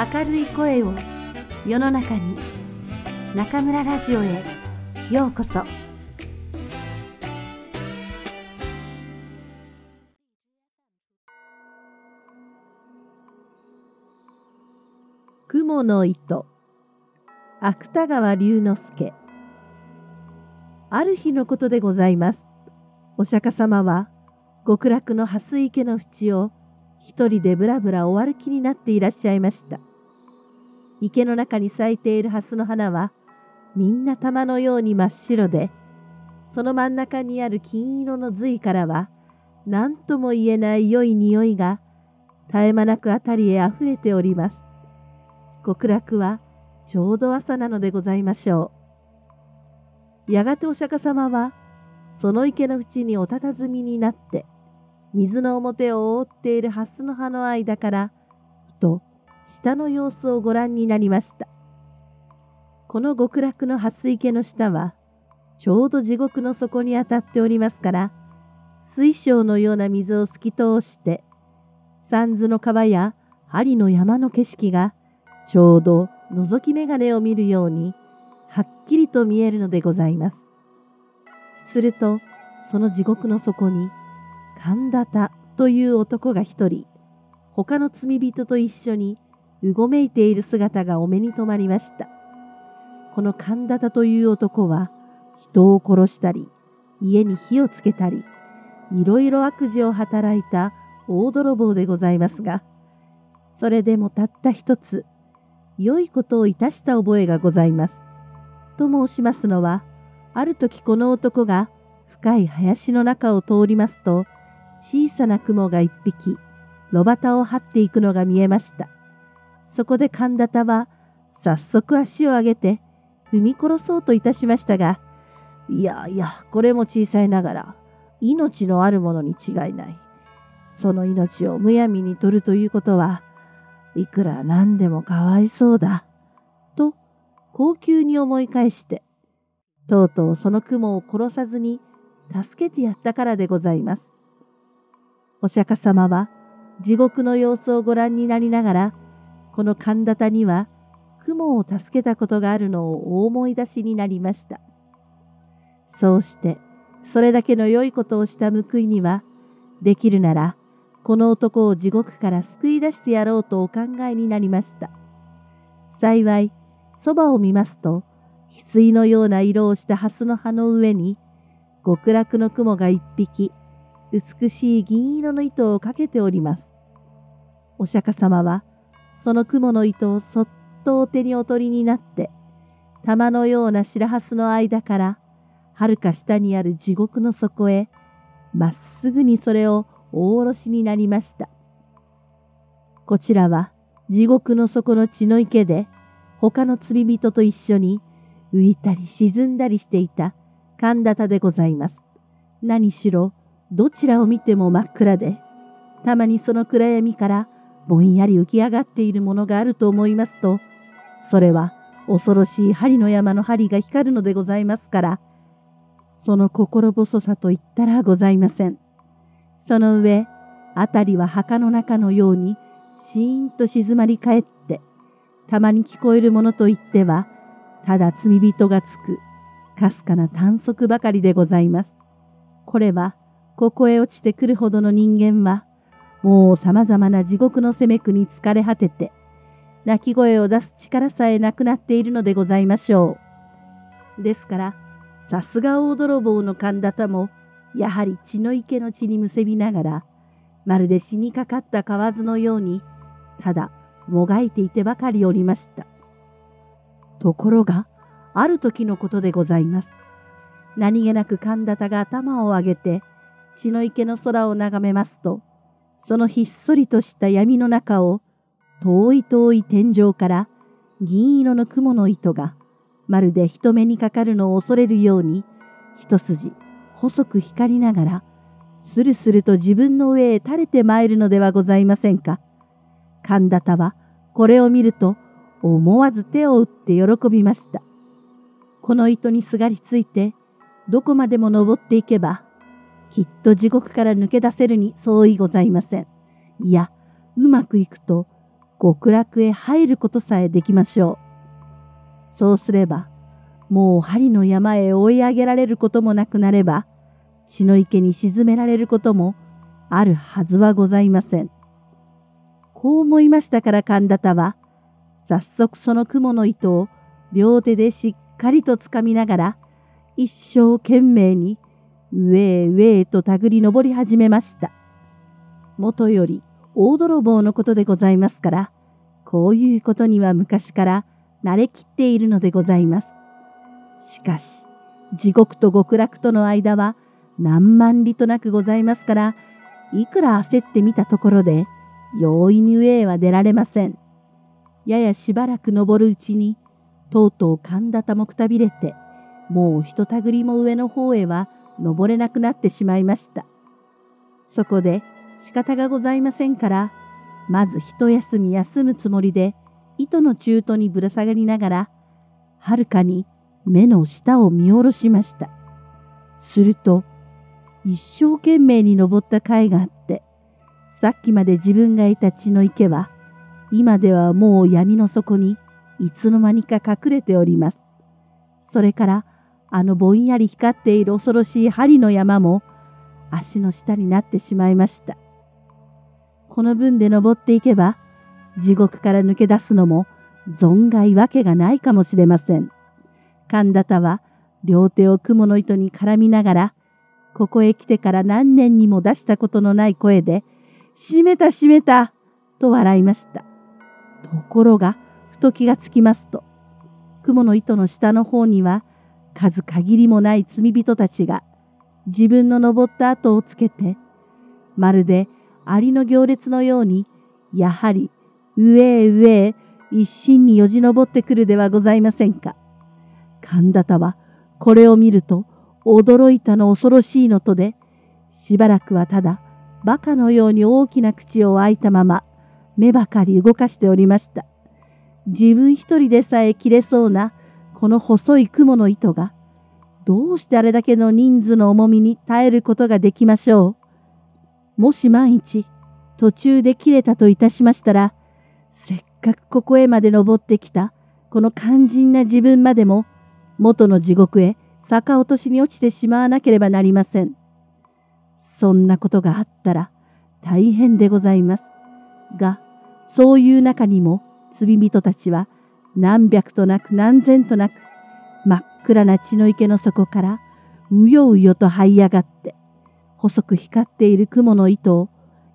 明るい声を世の中に中村ラジオへようこそ。雲の糸。芥川龍之介。ある日のことでございます。お釈迦様は極楽の蓮池の淵を一人でぶらぶらお歩きになっていらっしゃいました。池の中に咲いている蓮の花はみんな玉のように真っ白で、その真ん中にある金色の髄からは何とも言えない良い匂いが絶え間なくあたりへあふれております。極楽はちょうど朝なのでございましょう。やがてお釈迦様はその池の淵にお佇みになって水の表を覆っている蓮の葉の間から、と下の様子をご覧になりました。この極楽の蓮池の下は、ちょうど地獄の底に当たっておりますから、水晶のような水を透き通して、三途の川や針の山の景色が、ちょうど覗き眼鏡を見るように、はっきりと見えるのでございます。すると、その地獄の底に、神田田という男が一人、他の罪人と一緒にうごめいている姿がお目に留まりました。この神田田という男は、人を殺したり、家に火をつけたり、いろいろ悪事を働いた大泥棒でございますが、それでもたった一つ、良いことをいたした覚えがございます。と申しますのは、ある時この男が深い林の中を通りますと、小さな雲が一匹、炉端を張っていくのが見えました。そこで神田田は、早速足を上げて、踏み殺そうといたしましたが、いやいや、これも小さいながら、命のあるものに違いない。その命をむやみに取るということは、いくら何でもかわいそうだ。と、高級に思い返して、とうとうその雲を殺さずに助けてやったからでございます。お釈迦様は地獄の様子をご覧になりながら、この神田田には雲を助けたことがあるのを思い出しになりました。そうして、それだけの良いことをした報いには、できるなら、この男を地獄から救い出してやろうとお考えになりました。幸い、そばを見ますと、翡翠のような色をした蓮の葉の上に、極楽の雲が一匹、美しい銀色の糸をかけております。お釈迦様は、その雲の糸をそっとお手にお取りになって、玉のような白蓮の間から、はるか下にある地獄の底へ、まっすぐにそれを大下ろしになりました。こちらは地獄の底の血の池で、他の罪人と一緒に浮いたり沈んだりしていた神田田でございます。何しろ、どちらを見ても真っ暗で、たまにその暗闇からぼんやり浮き上がっているものがあると思いますと、それは恐ろしい針の山の針が光るのでございますから、その心細さと言ったらございません。その上、あたりは墓の中のようにシーンと静まり返って、たまに聞こえるものといっては、ただ罪人がつく、かすかな短足ばかりでございます。これは、ここへ落ちてくるほどの人間は、もう様々な地獄の責め苦に疲れ果てて、泣き声を出す力さえなくなっているのでございましょう。ですから、さすが大泥棒の神田田も、やはり血の池の血にむせびながら、まるで死にかかった蛙のように、ただもがいていてばかりおりました。ところが、ある時のことでございます。何気なく神田田が頭を上げて、血の池の空を眺めますと、そのひっそりとした闇の中を、遠い遠い天井から銀色の雲の糸が、まるで人目にかかるのを恐れるように、一筋細く光りながら、スルスルと自分の上へ垂れて参るのではございませんか。神田田はこれを見ると思わず手を打って喜びました。この糸にすがりついてどこまでも登っていけばきっと地獄から抜け出せるに相違ございません。いや、うまくいくと、極楽へ入ることさえできましょう。そうすれば、もう針の山へ追い上げられることもなくなれば、血の池に沈められることもあるはずはございません。こう思いましたから神田田は、早速その雲の糸を両手でしっかりとつかみながら、一生懸命に上へ上へと手繰り登り始めました。もとより大泥棒のことでございますから、こういうことには昔から慣れきっているのでございます。しかし、地獄と極楽との間は何万里となくございますから、いくら焦ってみたところで、容易に上へは出られません。ややしばらく登るうちに、とうとう神田田もくたびれて、もうひとたぐりも上の方へは登れなくなってしまいました。そこで仕方がございませんから、まず一休み休むつもりで、糸の中途にぶら下がりながら、はるかに目の下を見下ろしました。すると、一生懸命に登った甲斐があって、さっきまで自分がいた血の池は、今ではもう闇の底にいつの間にか隠れております。それから、あのぼんやり光っている恐ろしい針の山も足の下になってしまいました。この分で登っていけば、地獄から抜け出すのも存外わけがないかもしれません。神田田は両手を雲の糸に絡みながら、ここへ来てから何年にも出したことのない声で、閉めた閉めたと笑いました。ところが、ふと気がつきますと、雲の糸の下の方には、数限りもない罪人たちが、自分の登った後をつけて、まるでアリの行列のように、やはり上へ上へ一心によじ登ってくるではございませんか。神田田はこれを見ると驚いたの恐ろしいのとで、しばらくはただ馬鹿のように大きな口を開いたまま目ばかり動かしておりました。自分一人でさえ切れそうなこの細い雲の糸が、どうしてあれだけの人数の重みに耐えることができましょう。もし万一途中で切れたといたしましたら、せっかくここへまで登ってきたこの肝心な自分までも元の地獄へ逆落としに落ちてしまわなければなりません。そんなことがあったら大変でございます。が、そういう中にも罪人たちは何百となく何千となく真っ暗な血の池の底からうようよと這い上がって細く光っている雲の糸を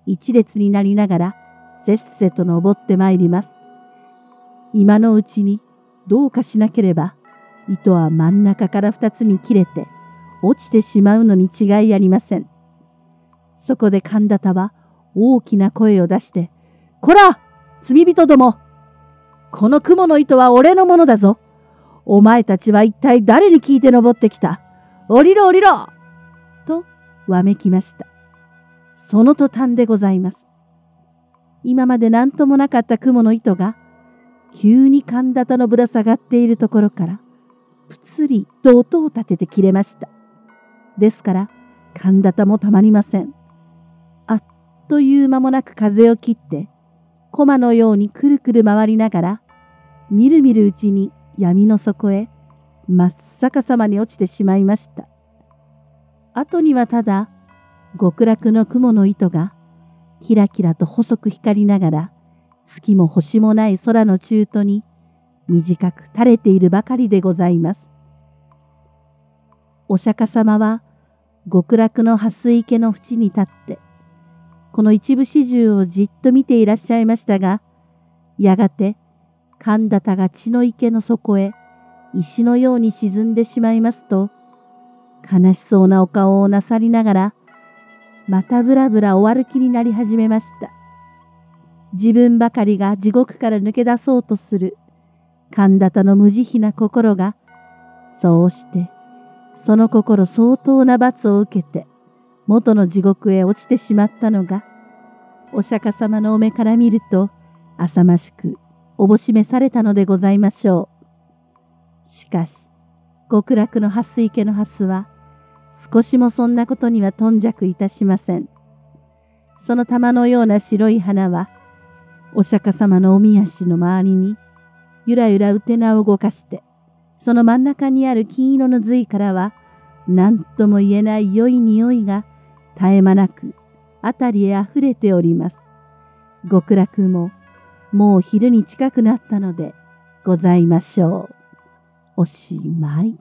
一列になりながらせっせと登ってまいります。今のうちにどうかしなければ糸は真ん中から二つに切れて落ちてしまうのに違いありません。そこで神田田は大きな声を出して、こら罪人どもこの雲の糸は俺のものだぞお前たちは一体誰に聞いて登ってきた？降りろ降りろとわめきました。その途端でございます。今まで何ともなかった雲の糸が、急に神田田のぶら下がっているところから、ぷつりと音を立てて切れました。ですから、神田田もたまりません。あっという間もなく風を切って、駒のようにくるくる回りながら、みるみるうちに闇の底へ真っ逆さまに落ちてしまいました。後にはただ、極楽の雲の糸が、キラキラと細く光りながら、月も星もない空の中途に、短く垂れているばかりでございます。お釈迦様は極楽の蓮池の縁に立って、この一部始終をじっと見ていらっしゃいましたが、やがて神田田が血の池の底へ石のように沈んでしまいますと、悲しそうなお顔をなさりながら、またぶらぶら終わる気になり始めました。自分ばかりが地獄から抜け出そうとする神田田の無慈悲な心が、そうして、その心相当な罰を受けて、元の地獄へ落ちてしまったのが、お釈迦様のお目から見ると、浅ましくおぼしめされたのでございましょう。しかし、極楽の蓮池の蓮は、少しもそんなことには頓着いたしません。その玉のような白い花は、お釈迦様のおみ足の周りに、ゆらゆらうてなを動かして、その真ん中にある金色の髄からは、何とも言えない良い匂いが絶え間なく辺りへ溢れております。極楽ももう昼に近くなったのでございましょう。おしまい。